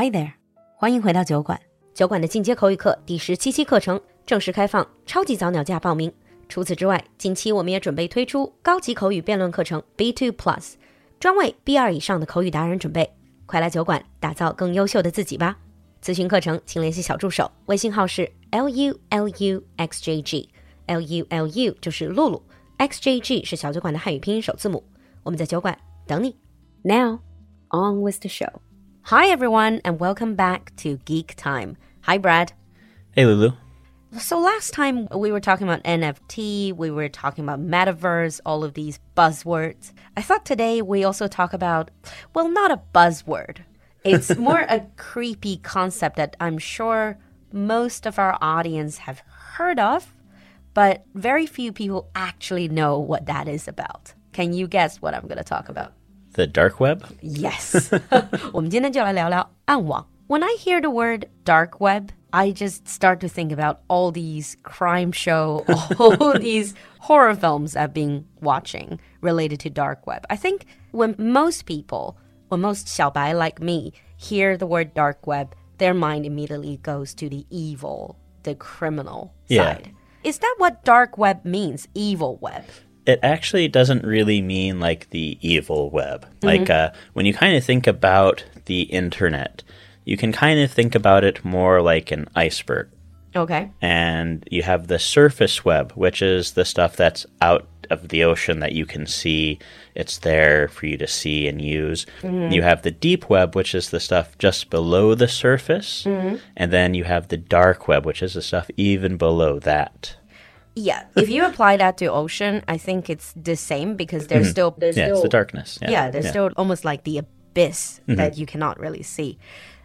Hi there，欢迎回到酒馆。酒馆的进阶口语课第十七期课程正式开放，超级早鸟价报名。除此之外，近期我们也准备推出高级口语辩论课程 B2 Plus，专为 B2 以上的口语达人准备。快来酒馆打造更优秀的自己吧！咨询课程，请联系小助手，微信号是 l u l u x j g，l u l u 就是露露，x j g 是小酒馆的汉语拼音首字母。我们在酒馆等你。Now on with the show. Hi everyone, and welcome back to Geek Time. Hi Brad. Hey, Lulu. So last time we were talking about NFT, we were talking about metaverse, all of these buzzwords. I thought today we also talk about, well, not a buzzword. It's more a creepy concept that I'm sure most of our audience have heard of, but very few people actually know what that is about. Can you guess what I'm going to talk about? The dark web? Yes. 我们今天就来聊聊暗网。When I hear the word dark web, I just start to think about all these crime show, all these horror films I've been watching related to dark web. I think when most people, when most 小白 like me hear the word dark web, their mind immediately goes to the evil, the criminal Yeah. side. Is that what dark web means? Evil web. It actually doesn't really mean like the evil web. Mm-hmm. Like uh, when you kind of think about the internet, you can kind of think about it more like an iceberg. Okay. And you have the surface web, which is the stuff that's out of the ocean that you can see. It's there for you to see and use. Mm-hmm. You have the deep web, which is the stuff just below the surface. Mm-hmm. And then you have the dark web, which is the stuff even below that. Yeah, if you apply that to ocean, I think it's the same because there's still there's Yeah, still it's the darkness. Yeah, yeah, there's still almost like the abyss that you cannot really see.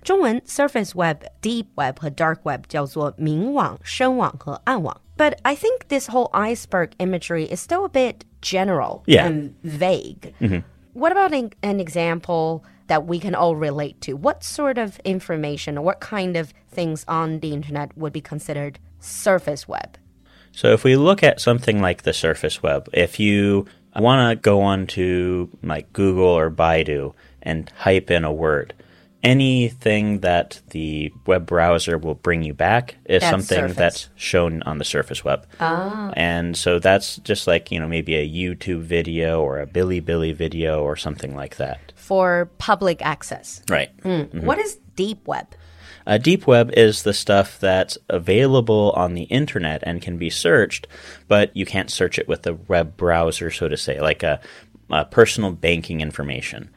中文 surface web, deep web 和 dark web 叫做明网、深网和暗网。But I think this whole iceberg imagery is still a bit general Yeah. and vague. What about an, an example that we can all relate to? What sort of information or what kind of things on the internet would be considered surface web? So if we look at something like the surface web, if you want to go on to like Google or Baidu and type in a word, anything that the web browser will bring you back is That's something surface. that's shown on the surface web. Ah. And so that's just like, you know, maybe a YouTube video or a Bilibili video or something like that. For public access. Right. Hmm. Mm-hmm. What is deep web? Uh, deep web is the stuff that's available on the internet and can be searched, but you can't search it with a web browser, so to say, like a, a personal banking information.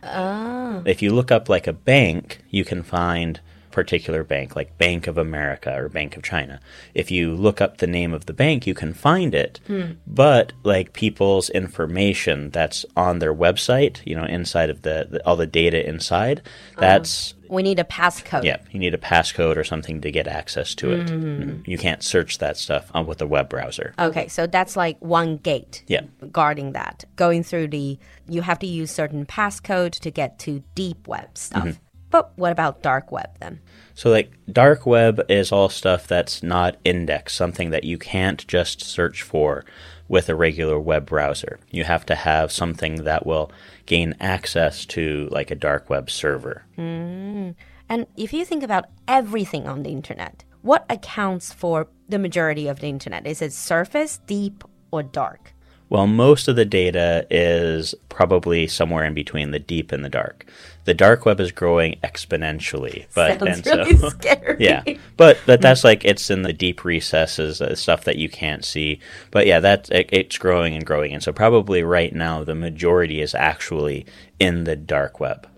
If you look up like a bank, you can find particular bank like Bank of America or Bank of China. If you look up the name of the bank, you can find it. But like people's information that's on their website, you know, inside of the, the all the data inside, that's We need a passcode. yeah, you need a passcode or something to get access to it. Mhm. You can't search that stuff on with a web browser. Okay, so that's like one gate. Yeah. Guarding that. Going through the you have to use certain passcode to get to deep web stuff. Mm-hmm. But what about dark web then? So like dark web is all stuff that's not indexed, something that you can't just search for with a regular web browser. You have to have something that will gain access to like a dark web server. Hmm. And if you think about everything on the internet, what accounts for the majority of the internet? Is it surface, deep, or dark? Well, most of the data is probably somewhere in between the deep and the dark. The dark web is growing exponentially, but Sounds and really so scary. yeah, but but that's like it's in the deep recesses, uh, stuff that you can't see. But yeah, that it, it's growing and growing, and so probably right now the majority is actually in the dark web.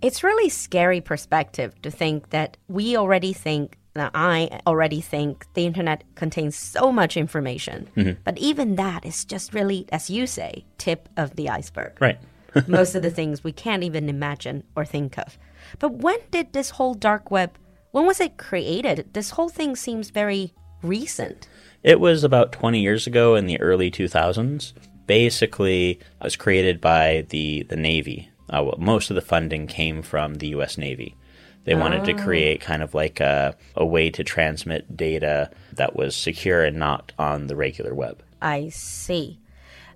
It's really scary perspective to think that we already think that I already think the internet contains so much information. But even that is just really, as you say, tip of the iceberg. Right. Most of the things we can't even imagine or think of. But when did this whole dark web when was it created? This whole thing seems very recent. It was about 20 years ago in the early 2000s. Basically, it was created by the, the Navy. Uh, well, most of the funding came from the U.S. Navy. They wanted to oh. create kind of like a, a way to transmit data that was secure and not on the regular web. I see.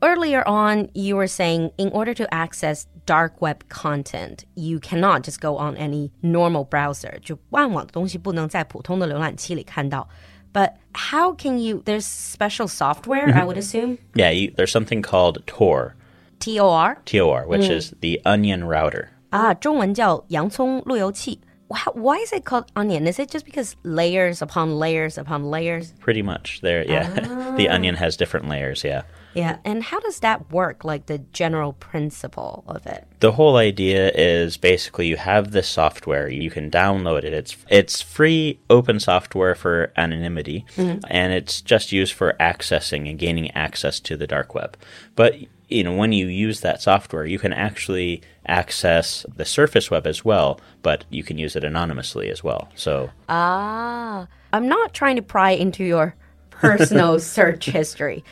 Earlier on, you were saying in order to access dark web content, you cannot just go on any normal browser. 就暗网的东西不能在普通的浏览器里看到。but how can you? There's special software, mm -hmm. I mm-hmm. would assume. Yeah, you, there's something called Tor. T O R. T O R, which mm. is the onion router. Ah, 啊，中文叫洋葱路由器。Why, why is it called onion? Is it just because layers upon layers upon layers? Pretty much. There, yeah. the onion has different layers, yeah. Yeah, and how does that work? Like the general principle of it? The whole idea is basically you have this software, you can download it. It's it's free open software for anonymity mm-hmm. and it's just used for accessing and gaining access to the dark web. But you know, when you use that software, you can actually access the surface web as well, but you can use it anonymously as well. So Ah, I'm not trying to pry into your personal search history,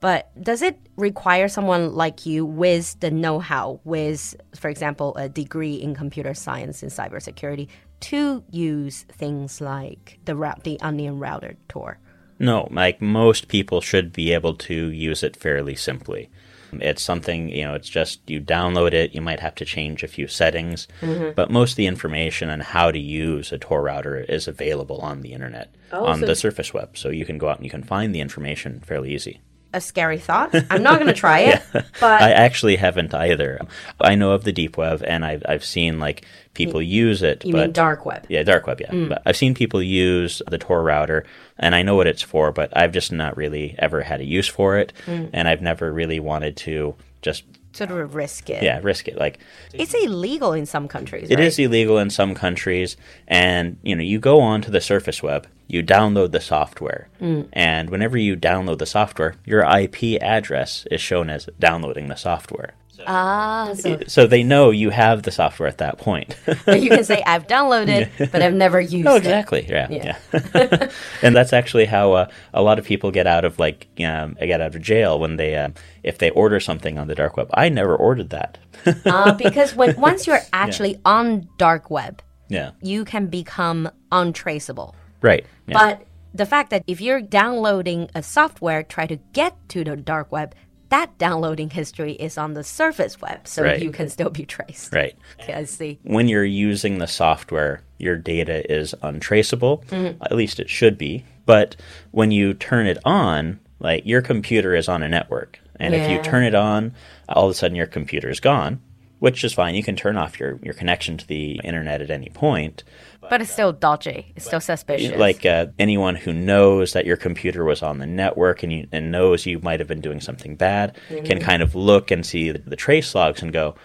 but does it require someone like you with the know how, with, for example, a degree in computer science and cybersecurity, to use things like the, route, the Onion Router Tor? No, like most people should be able to use it fairly simply. It's something, you know, it's just you download it, you might have to change a few settings, mm-hmm. but most of the information on how to use a Tor router is available on the internet, oh, on so- the surface web. So you can go out and you can find the information fairly easy. A scary thought. I'm not going to try it, but I actually haven't either. I know of the deep web and I've, I've seen like people use it, you but mean dark web. Yeah, dark web. Yeah, mm. but I've seen people use the Tor router, and I know what it's for, but I've just not really ever had a use for it, mm. and I've never really wanted to just Sort of risk it. yeah risk it. Like It's illegal in some countries. it right? is illegal in some countries, and you know you go onto the surface web, you download the software, mm. and whenever you download the software, your IP address is shown as downloading the software. Ah, so So they know you have the software at that point. you can say I've downloaded, but I've never used Oh, it. exactly. Yeah, Yeah. yeah. and that's actually how uh, a lot of people get out of like um, get out of jail when they uh, if they order something on the dark web. I never ordered that. Uh, because when once you're actually on dark web, yeah. you can become untraceable. Right. Yeah. But the fact that if you're downloading a software, try to get to the dark web, that downloading history is on the surface web, so Right. you can still be traced. right. Okay, I see. When you're using the software, your data is untraceable. Mm-hmm. At least it should be. But when you turn it on, like your computer is on a network, and if you turn it on, all of a sudden your computer is gone Which is fine. You can turn off your, your connection to the internet at any point. But it's still dodgy. It's still suspicious. like uh, anyone who knows that your computer was on the network and, you, and knows you might have been doing something bad can kind of look and see the, the trace logs and go,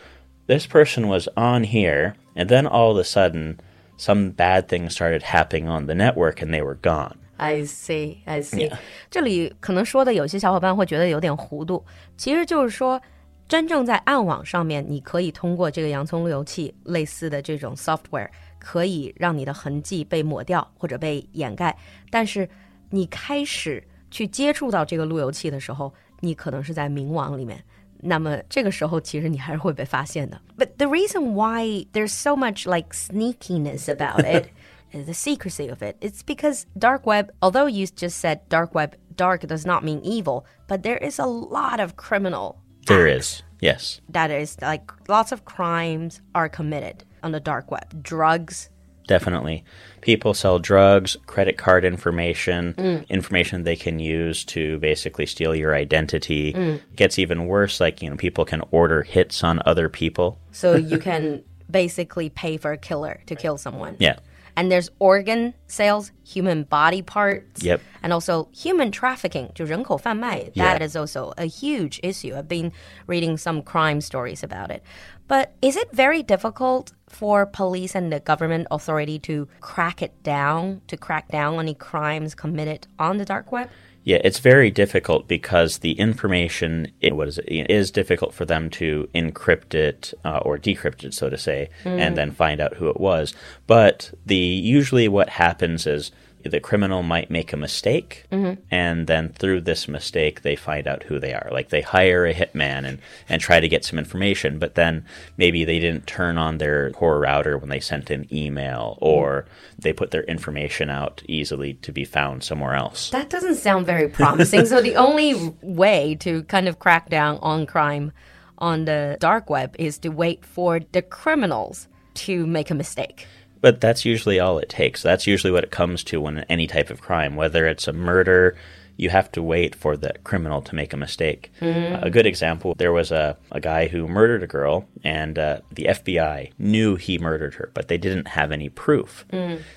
this person was on here, and then all of a sudden, some bad things started happening on the network and they were gone. I see, I see. 这里可能说的有些小伙伴会觉得有点糊涂，其实就是说， 真正在暗网上面，你可以通过这个洋葱路由器类似的这种 software，可以让你的痕迹被抹掉或者被掩盖。但是你开始去接触到这个路由器的时候，你可能是在明网里面。那么这个时候，其实你还是会被发现的。But the reason why there's so much like sneakiness about it uh, the secrecy of it. It's because dark web, although you just said dark web, dark does not mean evil, but there is a lot of criminal. there is, yes. That is like lots of crimes are committed on the dark web. Drugs. Definitely. People sell drugs, credit card information, mm. information they can use to basically steal your identity. Mm. It gets even worse, like, you know, people can order hits on other people. So you can basically pay for a killer to kill someone. Yeah. And there's organ sales, human body parts. Yep. And also human trafficking, 就人口贩卖. Yeah. That is also a huge issue. I've been reading some crime stories about it. But is it very difficult for police and the government authority to crack it down, to crack down on any crimes committed on the dark web? Yeah, it's very difficult because the information it, what is it, it is difficult for them to encrypt it uh, or decrypt it, so to say, and then find out who it was. But the usually what happens is the criminal might make a mistake, mm-hmm. and then through this mistake, they find out who they are. Like they hire a hitman and, and try to get some information, but then maybe they didn't turn on their Tor router when they sent an email, mm-hmm. or they put their information out easily to be found somewhere else. That doesn't sound very promising. so the only way to kind of crack down on crime on the dark web is to wait for the criminals to make a mistake. But that's usually all it takes. That's usually what it comes to when any type of crime, whether it's a murder, you have to wait for the criminal to make a mistake. a good example there was a, a guy who murdered a girl, and uh, the FBI knew he murdered her, but they didn't have any proof.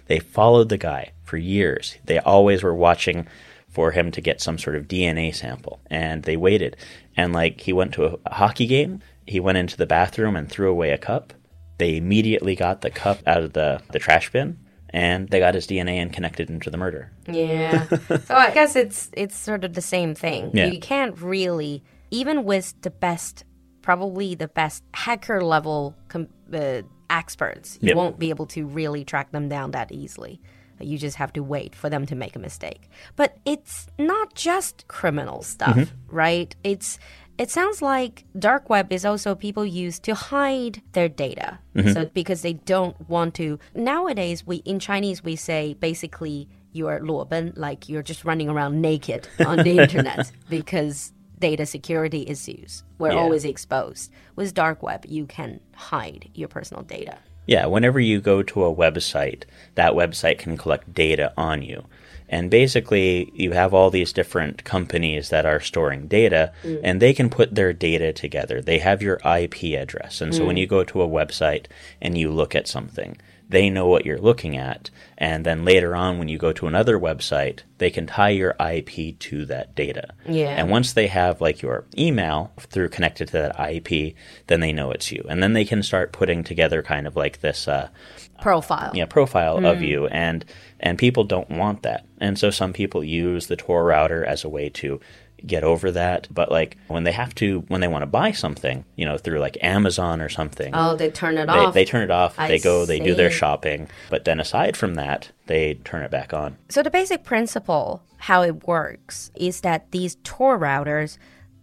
They followed the guy for years. They always were watching for him to get some sort of DNA sample, and they waited. And like he went to a, a hockey game, he went into the bathroom and threw away a cup. They immediately got the cup out of the, the trash bin and they got his DNA and connected into the murder. Yeah. so I guess it's it's sort of the same thing. Yeah. You can't really even with the best probably the best hacker level com- uh, experts, you Yep. won't be able to really track them down that easily. You just have to wait for them to make a mistake. But it's not just criminal stuff, right? It's it sounds like dark web is also people use to hide their data. Mm-hmm. So because they don't want to nowadays we in Chinese we say basically you are 裸奔, like you're just running around naked on the internet because data security issues were Yeah. always exposed. With dark web, you can hide your personal data. Yeah, whenever you go to a website, that website can collect data on you. And basically, you have all these different companies that are storing data, mm. and they can put their data together. They have your IP address. And so when mm. you go to a website and you look at something, they know what you're looking at. And then later on, when you go to another website, they can tie your IP to that data. Yeah. And once they have like your email through connected to that IP, then they know it's you. And then they can start putting together kind of like this uh, Profile. yeah, profile of you and and people don't want that. And so some people use the Tor router as a way to get over that. But like when they have to when they want to buy something, you know, through like Amazon or something, Oh, they turn it they, off. they turn it off, I they go, they do their shopping. But then aside from that, they turn it back on. So the basic principle how it works is that these Tor routers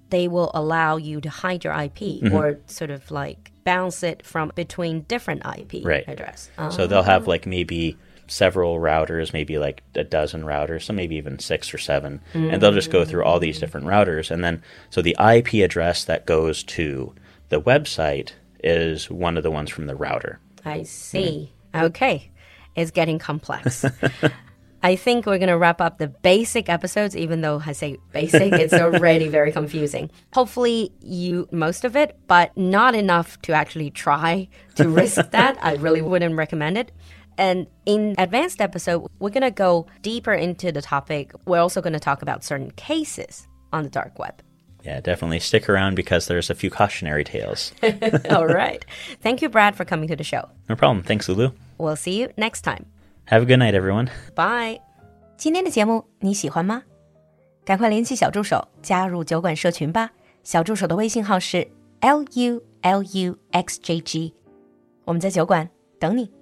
they will allow you to hide your IP Mm-hmm. or sort of like bounce it from between different IP Right. address. So they'll have like maybe several routers, maybe like a dozen routers, some maybe even six or seven, and they'll just go mm. through all these different routers, and then so the IP address that goes to the website is one of the ones from the router. I see. Okay. It's getting complex. I think we're going to wrap up the basic episodes, even though I say basic, it's already very confusing. Hopefully, you most of it, but not enough to actually try to risk that. I really wouldn't recommend it. And in advanced episode, we're going to go deeper into the topic. We're also going to talk about certain cases on the dark web. Yeah, definitely stick around because there's a few cautionary tales. All right. Thank you, Brad, for coming to the show. No problem. Thanks, Lulu. We'll see you next time. Have a good night, everyone. Bye. 今天的节目你喜欢吗？赶快联系小助手加入酒馆社群吧。小助手的微信号是 l u l u x j g，我们在酒馆等你。